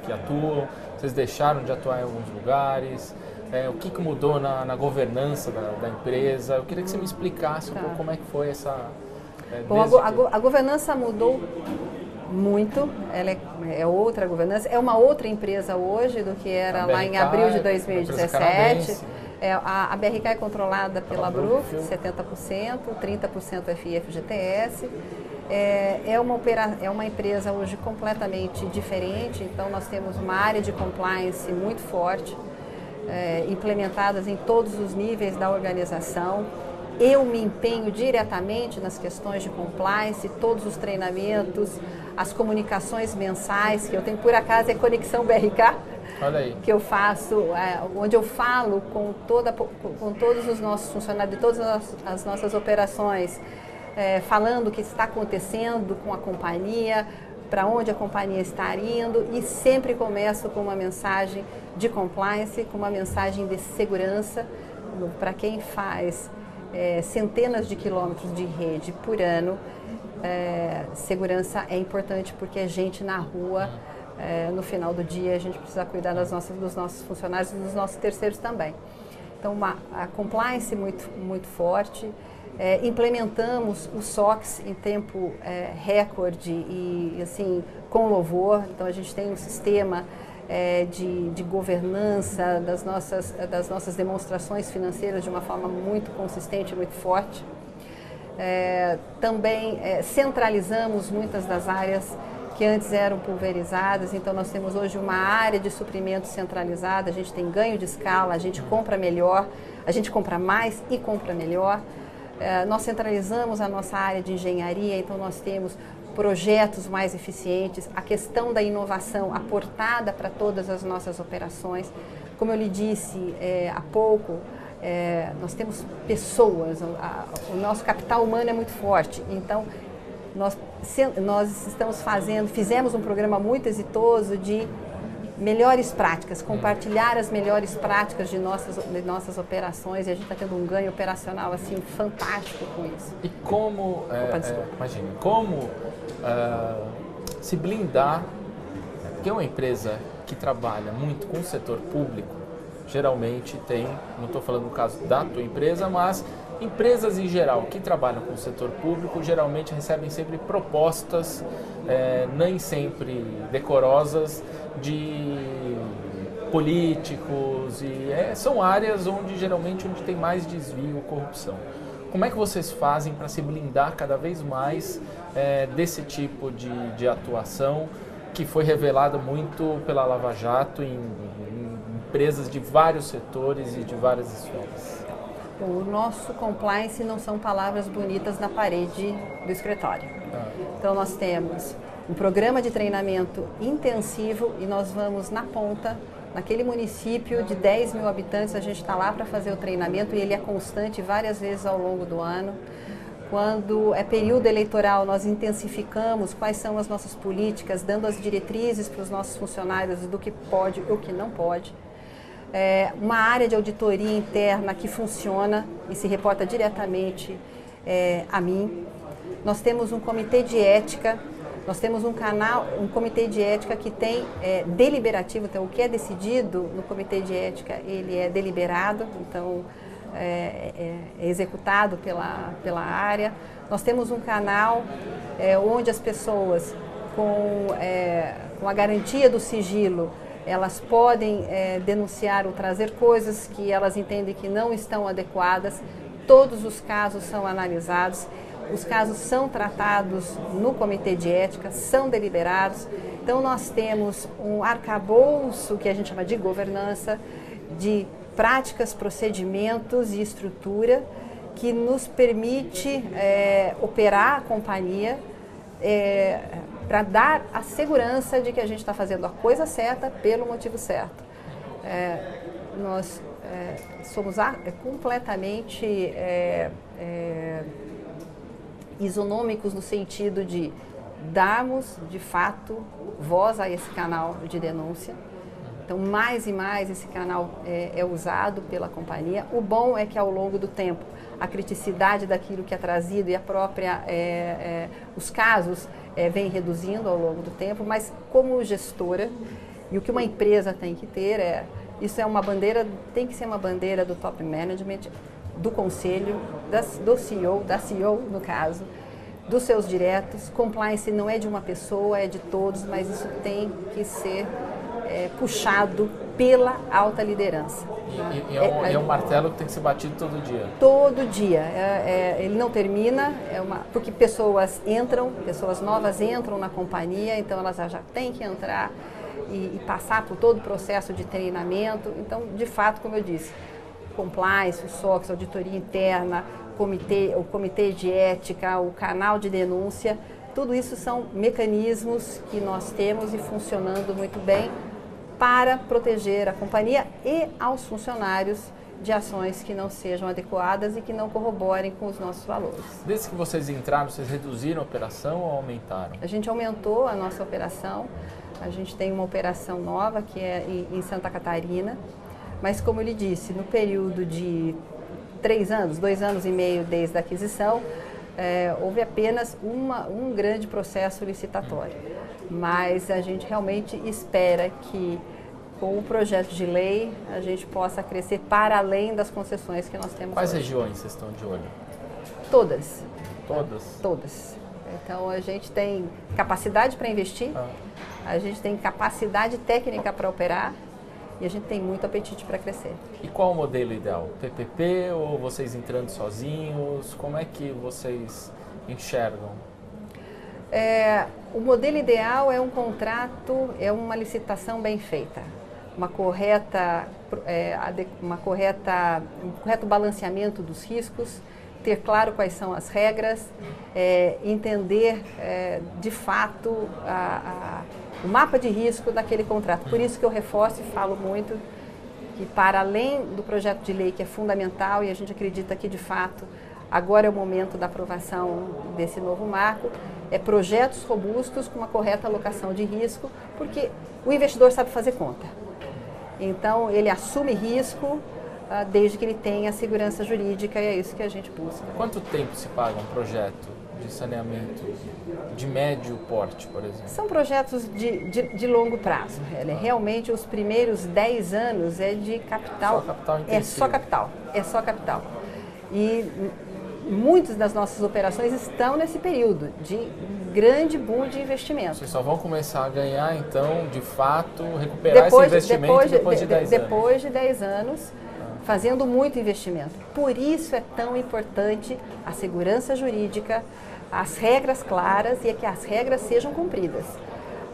que atuam? Vocês deixaram de atuar em alguns lugares? É, o que, que mudou na, na governança da, da, empresa? Eu queria que você me explicasse um tá. pouco como é que foi essa... É, Bom, a, a, a governança mudou muito, ela é, é, outra governança, é uma outra empresa hoje do que era lá em abril de 2017. É, a, a, BRK é controlada pela Bruf, 70%, 30% FI FGTS. É, é, uma opera, é uma empresa hoje completamente diferente, então nós temos uma área de compliance muito forte, é, implementadas em todos os níveis da organização. Eu me empenho diretamente nas questões de compliance, todos os treinamentos, as comunicações mensais que eu tenho, por acaso é Conexão BRK, que eu faço, é, onde eu falo com, toda, com todos os nossos funcionários de todas as, as nossas operações, é, falando o que está acontecendo com a companhia, para onde a companhia está indo e sempre começo com uma mensagem de compliance, com uma mensagem de segurança para quem faz é, centenas de quilômetros de rede por ano. É, segurança é importante porque a gente na rua, é, no final do dia, a gente precisa cuidar das nossas, dos nossos funcionários e dos nossos terceiros também. Então, uma, a compliance muito, muito forte. É, implementamos o SOX em tempo é, recorde e, assim, com louvor. Então, a gente tem um sistema é, de, de, governança das nossas, das nossas demonstrações financeiras de uma forma muito consistente, muito forte. É, também é, centralizamos muitas das áreas que antes eram pulverizadas, então nós temos hoje uma área de suprimento centralizada, a gente tem ganho de escala, a gente compra melhor, a gente compra mais e compra melhor. É, nós centralizamos a nossa área de engenharia, então nós temos projetos mais eficientes, a questão da inovação aportada para todas as nossas operações. Como eu lhe disse é, há pouco, é, nós temos pessoas, a, o nosso capital humano é muito forte, então nós, se, nós estamos fazendo, fizemos um programa muito exitoso de melhores práticas, compartilhar as melhores práticas de nossas, de nossas operações e a gente está tendo um ganho operacional assim fantástico com isso. E como, é, Opa, é, imagine, como uh, se blindar, porque uma empresa que trabalha muito com o setor público, geralmente tem, não estou falando no caso da tua empresa, mas empresas em geral que trabalham com o setor público geralmente recebem sempre propostas, é, nem sempre decorosas, de políticos e é, são áreas onde geralmente onde tem mais desvio, corrupção. Como é que vocês fazem para se blindar cada vez mais é, desse tipo de, de atuação que foi revelada muito pela Lava Jato em, em empresas de vários setores e de várias esferas? O nosso compliance não são palavras bonitas na parede do escritório. Ah. Então nós temos um programa de treinamento intensivo e nós vamos na ponta, naquele município de 10 mil habitantes, a gente está lá para fazer o treinamento e ele é constante várias vezes ao longo do ano. Quando é período eleitoral, nós intensificamos quais são as nossas políticas, dando as diretrizes para os nossos funcionários do que pode e o que não pode. É uma área de auditoria interna que funciona e se reporta diretamente é, a mim. Nós temos um comitê de ética nós temos um canal, um comitê de ética que tem é, deliberativo, então o que é decidido no comitê de ética, ele é deliberado, então é, é, é executado pela, pela área. Nós temos um canal é, onde as pessoas, com, é, com a garantia do sigilo, elas podem é, denunciar ou trazer coisas que elas entendem que não estão adequadas. Todos os casos são analisados os casos são tratados no comitê de ética, são deliberados. Então, nós temos um arcabouço que a gente chama de governança, de práticas, procedimentos e estrutura que nos permite é, operar a companhia é, para dar a segurança de que a gente está fazendo a coisa certa pelo motivo certo. É, nós é, somos a, completamente é, é, isonômicos no sentido de darmos, de fato, voz a esse canal de denúncia. Então, mais e mais esse canal é, é, usado pela companhia. O bom é que ao longo do tempo, a criticidade daquilo que é trazido e a própria, é, é, os casos é, vem reduzindo ao longo do tempo, mas como gestora, e o que uma empresa tem que ter é, isso é uma bandeira, tem que ser uma bandeira do top management, do conselho, das, do CEO, da CEO no caso, dos seus diretos. Compliance não é de uma pessoa, é de todos, mas isso tem que ser é, puxado pela alta liderança. E, e, é, um, é, é, um, martelo que tem que ser batido todo dia? Todo dia. É, é, ele não termina, é uma, porque pessoas entram, pessoas novas entram na companhia, então elas já têm que entrar e, e passar por todo o processo de treinamento. Então, de fato, como eu disse, compliance, o SOX, auditoria interna, comitê, o comitê de ética, o canal de denúncia, tudo isso são mecanismos que nós temos e funcionando muito bem para proteger a companhia e aos funcionários de ações que não sejam adequadas e que não corroborem com os nossos valores. Desde que vocês entraram, vocês reduziram a operação ou aumentaram? A gente aumentou a nossa operação. A gente tem uma operação nova que é em Santa Catarina, mas, como eu lhe disse, no período de três anos, dois anos e meio desde a aquisição, é, houve apenas uma, um grande processo licitatório. Mas a gente realmente espera que, com o projeto de lei, a gente possa crescer para além das concessões que nós temos. Quais hoje. regiões vocês estão de olho? Todas. Todas? Todas. Então a gente tem capacidade para investir, Ah. a gente tem capacidade técnica para operar e a gente tem muito apetite para crescer. E qual o modelo ideal? PPP ou vocês entrando sozinhos? Como é que vocês enxergam? É, o modelo ideal é um contrato, é uma licitação bem feita, uma correta, é, uma correta, um correto balanceamento dos riscos, ter claro quais são as regras, é, entender é, de fato a- a- o mapa de risco daquele contrato. Por isso que eu reforço e falo muito que para além do projeto de lei que é fundamental e a gente acredita que de fato agora é o momento da aprovação desse novo marco, é projetos robustos com uma correta alocação de risco, porque o investidor sabe fazer conta. Então ele assume risco ah, desde que ele tenha segurança jurídica e é isso que a gente busca. Quanto tempo se paga um projeto de saneamento de médio porte, por exemplo? São projetos de, de, de longo prazo. Ele- Realmente, os primeiros 10 anos é de capital. Só capital é intensivo. só capital. É só capital. E muitas das nossas operações estão nesse período de grande boom de investimento. Vocês só vão começar a ganhar, então, de fato, recuperar esse investimento depois de, 10 anos. depois de 10 anos, fazendo muito investimento. Por isso é tão importante a segurança jurídica, as regras claras e é que as regras sejam cumpridas.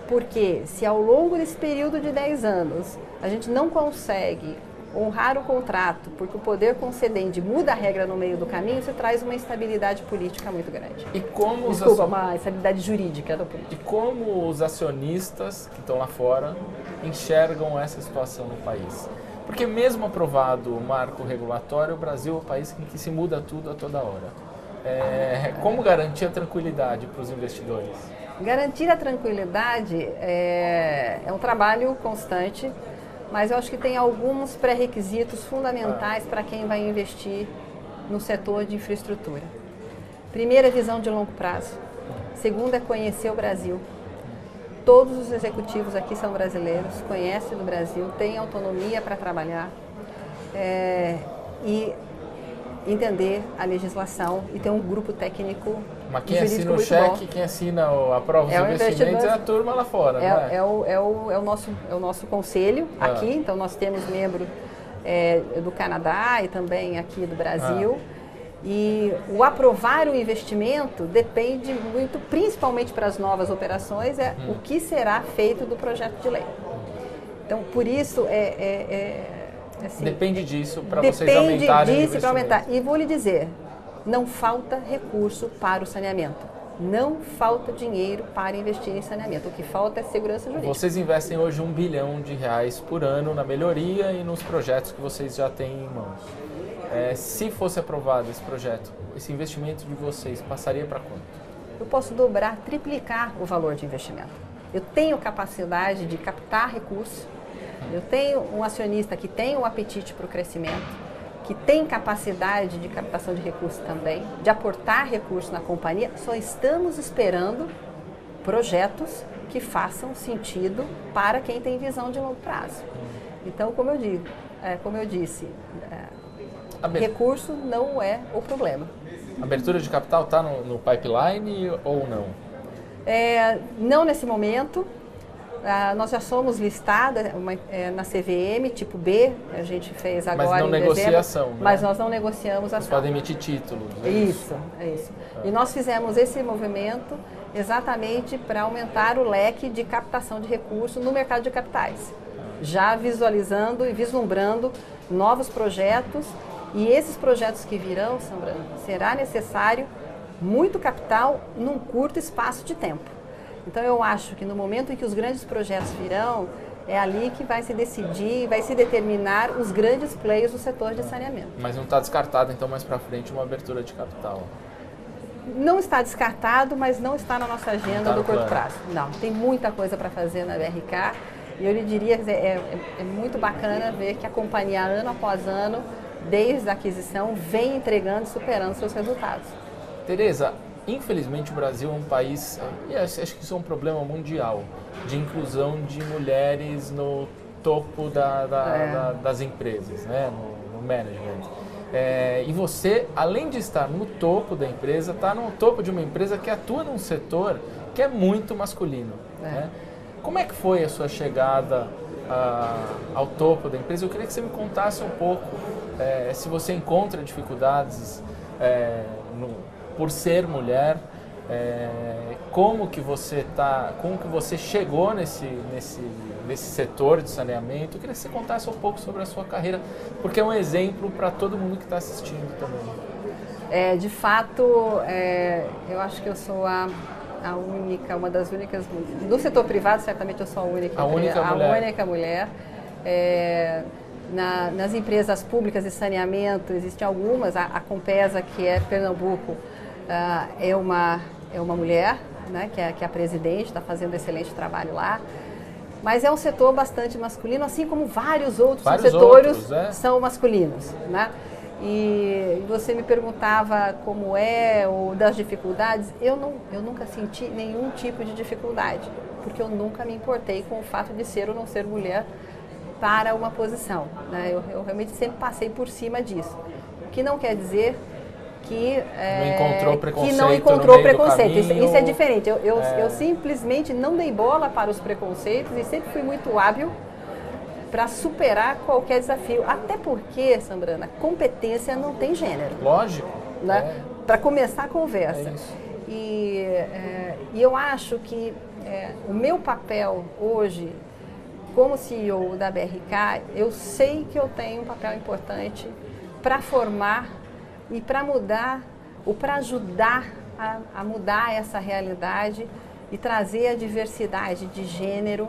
Porque se ao longo desse período de 10 anos a gente não consegue honrar o contrato, porque o poder concedente muda a regra no meio do caminho, isso traz uma instabilidade política muito grande. E como os Desculpa, acio- uma instabilidade jurídica da política. E como os acionistas que estão lá fora enxergam essa situação no país? Porque mesmo aprovado o marco regulatório, o Brasil é um país em que se muda tudo a toda hora. É, como garantir a tranquilidade para os investidores? Garantir a tranquilidade é, é um trabalho constante, mas eu acho que tem alguns pré-requisitos fundamentais para quem vai investir no setor de infraestrutura. Primeiro, é visão de longo prazo. Segundo, é conhecer o Brasil. Todos os executivos aqui são brasileiros, conhecem do Brasil, têm autonomia para trabalhar é, e entender a legislação e ter um grupo técnico Mas quem assina o cheque, bom. quem assina a prova dos É investimentos é a turma lá fora, é? É, é o, é, o, é, o nosso, é o nosso conselho Ah. aqui, então nós temos membro é, do Canadá e também aqui do Brasil. Ah. E o aprovar o investimento depende muito, principalmente para as novas operações, é Hum. o que será feito do projeto de lei. Então, por isso, é- é, assim, Depende disso para vocês depende aumentarem o disso para aumentar. E vou lhe dizer, não falta recurso para o saneamento. Não falta dinheiro para investir em saneamento. O que falta é segurança jurídica. Vocês investem hoje um bilhão de reais por ano na melhoria e nos projetos que vocês já têm em mãos. É, se fosse aprovado esse projeto, esse investimento de vocês passaria para quanto? Eu posso dobrar, triplicar o valor de investimento. Eu tenho capacidade de captar recursos. Eu tenho um acionista que tem um apetite para o crescimento, que tem capacidade de captação de recursos também, de aportar recursos na companhia. Só estamos esperando projetos que façam sentido para quem tem visão de longo prazo. Então, como eu digo, é, como eu disse, é, recurso não é o problema. Abertura de capital está no, no pipeline ou não? É, não nesse momento. Ah, nós já somos listada uma- é, na CVM, tipo B, a gente fez Mas agora não em dezembro, negociação, né? Mas nós não negociamos Vocês ação. podem emitir títulos. é Isso, é isso. E nós fizemos esse movimento exatamente para aumentar o leque de captação de recursos no mercado de capitais. Já visualizando e vislumbrando novos projetos e esses projetos que virão, Sandra, será necessário muito capital num curto espaço de tempo. Então eu acho que no momento em que os grandes projetos virão, é ali que vai se decidir, vai se determinar os grandes players do setor de saneamento. Mas não está descartado, então, mais para frente, uma abertura de capital. Não está descartado, mas não está na nossa agenda Tá do curto prazo. Não, tem muita coisa para fazer na BRK e eu lhe diria é, é- é muito bacana ver que a companhia, ano após ano, desde a aquisição, vem entregando e superando seus resultados. Tereza, infelizmente o Brasil é um país, e acho acho que isso é um problema mundial, de inclusão de mulheres no topo da- da- É. da- das empresas, né? no, no management. É, e você, além de estar no topo da empresa, está no topo de uma empresa que atua num setor que é muito masculino. É. Né? Como é que foi a sua chegada a, ao topo da empresa? Eu queria que você me contasse um pouco é, se você encontra dificuldades é, no, por ser mulher, é, como que você tá, como que você chegou nesse, nesse, nesse setor de saneamento. Eu queria que você contasse um pouco sobre a sua carreira, porque é um exemplo para todo mundo que está assistindo também. É, de fato, é, eu acho que eu sou a, a única, uma das únicas. No setor privado, certamente eu sou a única. A única a mulher. única mulher. É, na, nas empresas públicas de saneamento, existem algumas, a, a Compesa, que é Pernambuco, uh, é, uma, é uma mulher, né, que, é, que é a presidente, está fazendo excelente trabalho lá. Mas é um setor bastante masculino, assim como vários outros vários setores outros, é. são masculinos. Né? E você me perguntava como é ou das dificuldades. Eu, não, eu nunca senti nenhum tipo de dificuldade, porque eu nunca me importei com o fato de ser ou não ser mulher para uma posição. Né? Eu, eu, realmente sempre passei por cima disso. O que não quer dizer que, é, não encontrou preconceito. Que não encontrou preconceito. Isso, isso, é diferente. Eu, eu, é... eu simplesmente não dei bola para os preconceitos e sempre fui muito hábil para superar qualquer desafio. Até porque, Sambrana, competência não tem gênero. Lógico. Né? É. Para começar a conversa. É e, é, e eu acho que é, o meu papel hoje como CEO da BRK, eu sei que eu tenho um papel importante para formar e para mudar, ou para ajudar a, a, mudar essa realidade e trazer a diversidade de gênero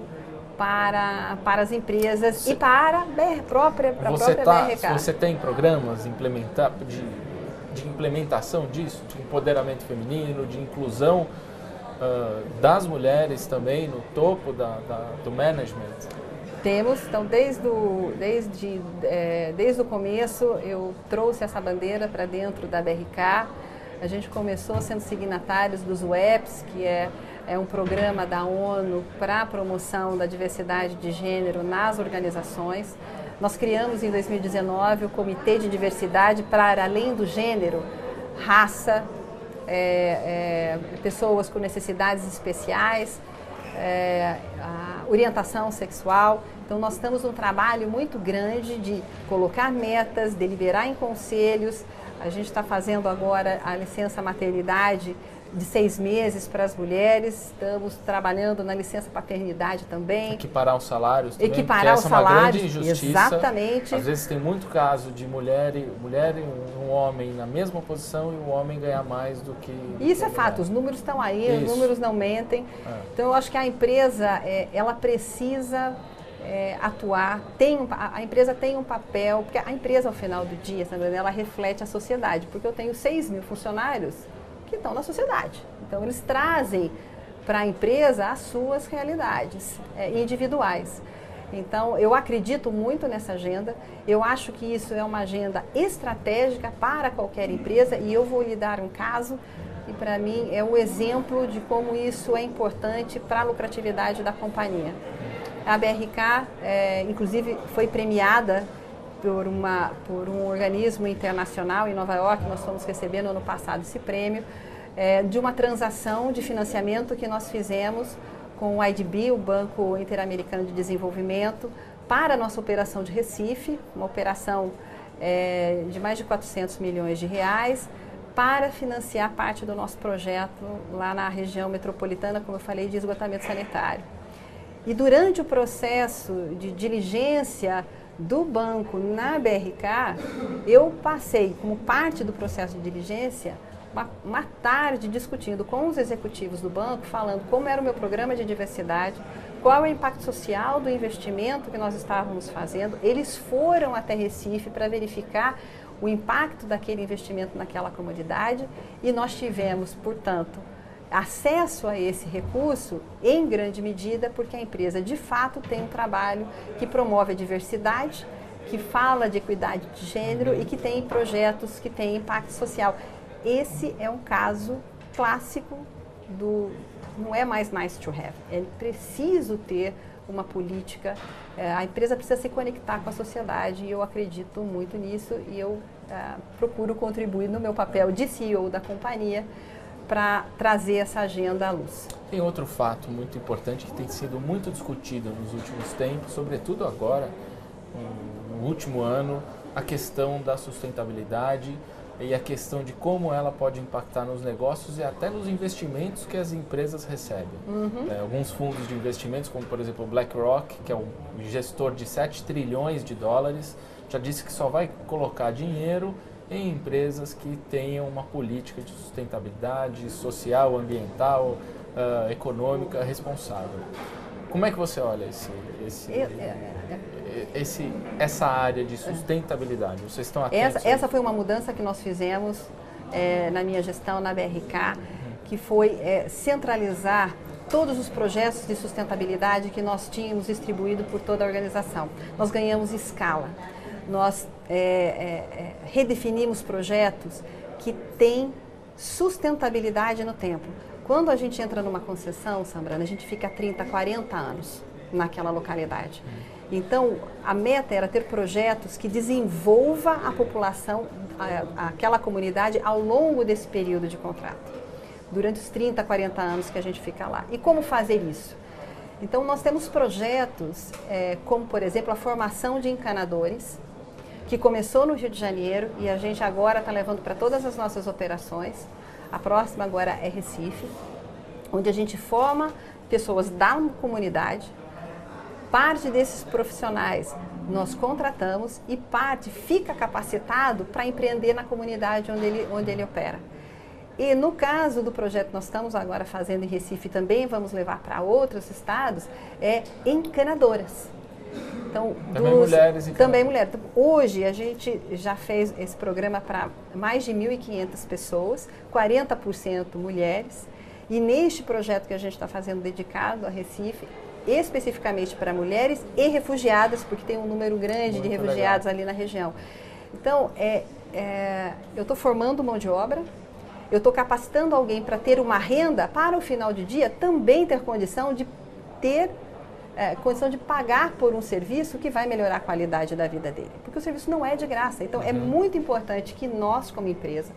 para, para as empresas você, e para a BR, própria, para a própria tá, BRK. Você tem programas implementar, de, de implementação disso, de empoderamento feminino, de inclusão uh, das mulheres também no topo da, da, do management? Temos, então desde o, desde, é, desde o começo eu trouxe essa bandeira para dentro da BRK. A gente começou sendo signatários dos WEPs, que é, é um programa da ONU para a promoção da diversidade de gênero nas organizações. Nós criamos em 2019 o Comitê de Diversidade para, além do gênero, raça, é, é, pessoas com necessidades especiais, é, orientação sexual. Então, nós estamos num trabalho muito grande de colocar metas, deliberar em conselhos. A gente está fazendo agora a licença maternidade de seis meses para as mulheres. Estamos trabalhando na licença paternidade também. Equiparar os salários também. Equiparar os salários. É grande injustiça. Exatamente. Às vezes tem muito caso de mulher e, mulher e um homem na mesma posição e o homem ganhar mais do que. Isso é fato. Os números estão aí, Isso. os números não mentem. É. Então eu acho que a empresa é, ela precisa é, atuar, tem a, a, empresa tem um papel, porque a empresa ao final do dia, ela reflete a sociedade, porque eu tenho 6 mil funcionários que estão na sociedade. Então, eles trazem para a empresa as suas realidades é, individuais. Então, eu acredito muito nessa agenda. Eu acho que isso é uma agenda estratégica para qualquer empresa e eu vou lhe dar um caso que, para mim, é um exemplo de como isso é importante para a lucratividade da companhia. A BRK, é, inclusive, foi premiada por, uma, por um organismo internacional em Nova York, nós fomos recebendo ano passado esse prêmio, é, de uma transação de financiamento que nós fizemos com o IDB, o Banco Interamericano de Desenvolvimento, para a nossa operação de Recife, uma operação é, de mais de 400 milhões de reais, para financiar parte do nosso projeto lá na região metropolitana, como eu falei, de esgotamento sanitário. E durante o processo de diligência do banco na BRK, eu passei, como parte do processo de diligência, uma, uma, tarde discutindo com os executivos do banco, falando como era o meu programa de diversidade, qual é o impacto social do investimento que nós estávamos fazendo. Eles foram até Recife para verificar o impacto daquele investimento naquela comunidade e nós tivemos, portanto, acesso a esse recurso em grande medida porque a empresa de fato tem um trabalho que promove a diversidade, que fala de equidade de gênero e que tem projetos que têm impacto social. Esse é um caso clássico do não é mais nice to have, é preciso ter uma política, é, a empresa precisa se conectar com a sociedade e eu acredito muito nisso e eu uh, procuro contribuir no meu papel de CEO da companhia para trazer essa agenda à luz. Tem outro fato muito importante que tem sido muito discutido nos últimos tempos, sobretudo agora, no último ano, a questão da sustentabilidade e a questão de como ela pode impactar nos negócios e até nos investimentos que as empresas recebem. Uhum. É, alguns fundos de investimentos, como por exemplo o BlackRock, que é um gestor de 7 trilhões de dólares, já disse que só vai colocar dinheiro em empresas que tenham uma política de sustentabilidade social, ambiental, uh, econômica responsável. Como é que você olha esse, esse, eu, esse, essa área de sustentabilidade? Vocês estão atentos? Essa, essa foi uma mudança que nós fizemos é, na minha gestão na BRK, uhum. que foi é, centralizar todos os projetos de sustentabilidade que nós tínhamos distribuído por toda a organização. Nós ganhamos escala. Nós é, é, redefinimos projetos que têm sustentabilidade no tempo. Quando a gente entra numa concessão, Sambrana, a gente fica 30, 40 anos naquela localidade. Então, a meta era ter projetos que desenvolva a população, a, aquela comunidade, ao longo desse período de contrato, durante os 30, 40 anos que a gente fica lá. E como fazer isso? Então, nós temos projetos, é, como, por exemplo, a formação de encanadores, que começou no Rio de Janeiro e a gente agora está levando para todas as nossas operações. A próxima agora é Recife, onde a gente forma pessoas da comunidade. Parte desses profissionais nós contratamos e parte fica capacitado para empreender na comunidade onde ele, onde ele opera. E no caso do projeto nós estamos agora fazendo em Recife, também vamos levar para outros estados, é encanadoras. Então, também dos, mulheres. Então. Também mulheres. Então, hoje a gente já fez esse programa para mais de 1.500 pessoas, 40% mulheres. E neste projeto que a gente está fazendo dedicado a Recife, especificamente para mulheres e refugiadas, porque tem um número grande Muito de refugiados legal. ali na região. Então, é, é eu estou formando mão de obra, eu estou capacitando alguém para ter uma renda para o final de dia também ter condição de ter é, condição de pagar por um serviço que vai melhorar a qualidade da vida dele. Porque o serviço não é de graça. Então, é uhum. é muito importante que nós, como empresa,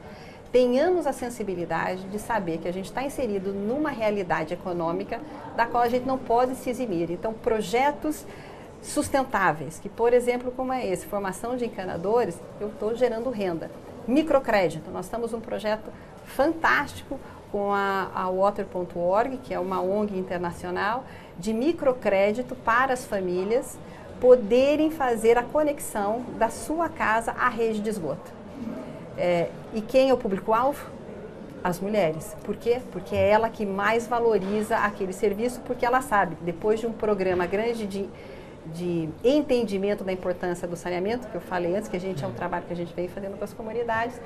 tenhamos a sensibilidade de saber que a gente está inserido numa realidade econômica da qual a gente não pode se eximir. Então, projetos sustentáveis, que, por exemplo, como é esse, formação de encanadores, eu estou gerando renda. Microcrédito, nós estamos num projeto fantástico com a, a Water.org, que é uma ONG internacional, de microcrédito para as famílias poderem fazer a conexão da sua casa à rede de esgoto. É, e quem é o público-alvo? As mulheres. Por quê? Porque é ela que mais valoriza aquele serviço, porque ela sabe, depois de um programa grande de, de entendimento da importância do saneamento, que eu falei antes, que a gente é um trabalho que a gente vem fazendo com as comunidades,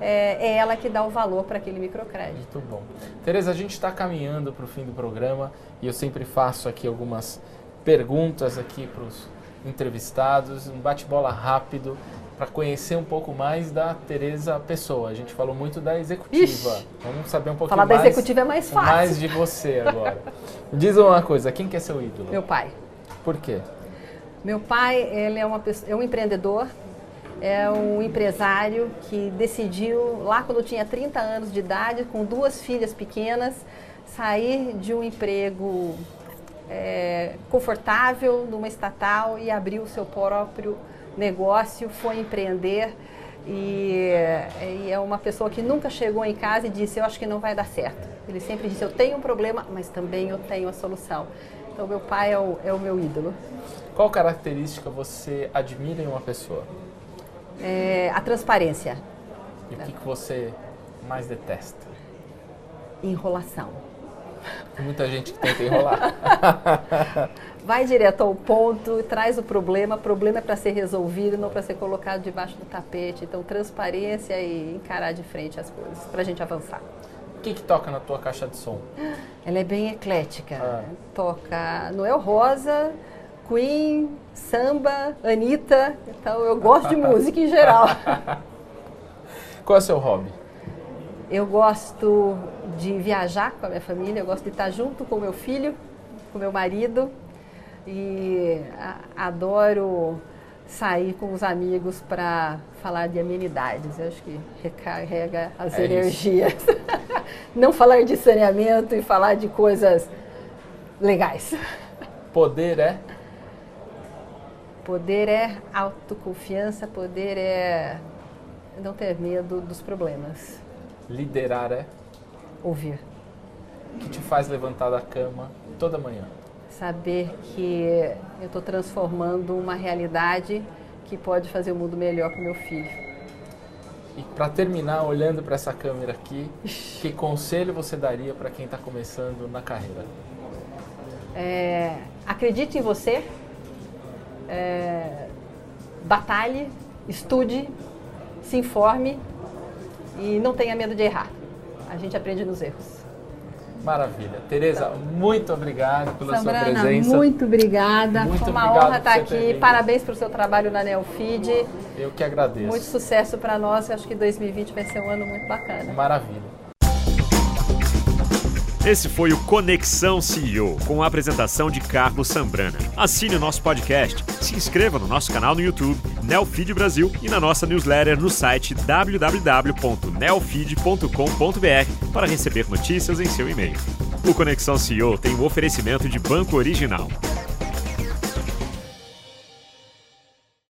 é, é ela que dá o valor para aquele microcrédito. Muito bom. Tereza, a gente está caminhando para o fim do programa e eu sempre faço aqui algumas perguntas aqui para os entrevistados, um bate-bola rápido para conhecer um pouco mais da Tereza Pessoa. A gente falou muito da executiva. Ixi, Vamos saber um pouquinho Falar mais. Falar da executiva é mais fácil. Mais de você agora. (laughs) Diz uma coisa, quem que é seu ídolo? Meu pai. Por quê? Meu pai, ele é, uma, é um empreendedor, é um empresário que decidiu, lá quando tinha 30 anos de idade, com duas filhas pequenas, sair de um emprego é, confortável numa estatal e abrir o seu próprio negócio, foi empreender. E, e, é uma pessoa que nunca chegou em casa e disse: Eu acho que não vai dar certo. Ele sempre disse: Eu tenho um problema, mas também eu tenho a solução. Então, meu pai é o, é o meu ídolo. Qual característica você admira em uma pessoa? É, a transparência. E o que, que você mais detesta? Enrolação. Tem muita gente que tenta enrolar. (laughs) Vai direto ao ponto, traz o problema. O problema é para ser resolvido, não para ser colocado debaixo do tapete. Então, transparência e encarar de frente as coisas, para a gente avançar. O que, que toca na tua caixa de som? Ela é bem eclética. Ah. Toca Noel Rosa, Queen, samba, Anitta. Então eu gosto de música em geral. (laughs) Qual é o seu hobby? Eu gosto de viajar com a minha família, eu gosto de estar junto com meu filho, com meu marido e adoro sair com os amigos para falar de amenidades. Eu acho que recarrega as É energias. (laughs) Não falar de saneamento e falar de coisas legais. Poder é Poder é autoconfiança, poder é não ter medo dos problemas. liderar é Ouvir. o que te faz levantar da cama toda manhã. Saber que eu estou transformando uma realidade que pode fazer o mundo melhor para o meu filho. E para terminar, olhando para essa câmera aqui, que conselho você daria para quem está começando na carreira? É, acredite em você, é, batalhe, estude, se informe e não tenha medo de errar. A gente aprende nos erros. Maravilha. Tereza, muito obrigado pela sua Sambrana, presença. muito obrigada. Muito Foi uma obrigado honra estar aqui. vindo. Parabéns pelo seu trabalho na Neofeed. Eu que agradeço. Muito sucesso para nós. Eu acho que 2020 vai ser um ano muito bacana. Maravilha. Esse foi o Conexão CEO, com a apresentação de Carlos Sambrana. Assine o nosso podcast, se inscreva no nosso canal no YouTube, Neofeed Brasil, e na nossa newsletter no site www.neofeed.com.br para receber notícias em seu e-mail. O Conexão CEO tem um oferecimento de Banco Original.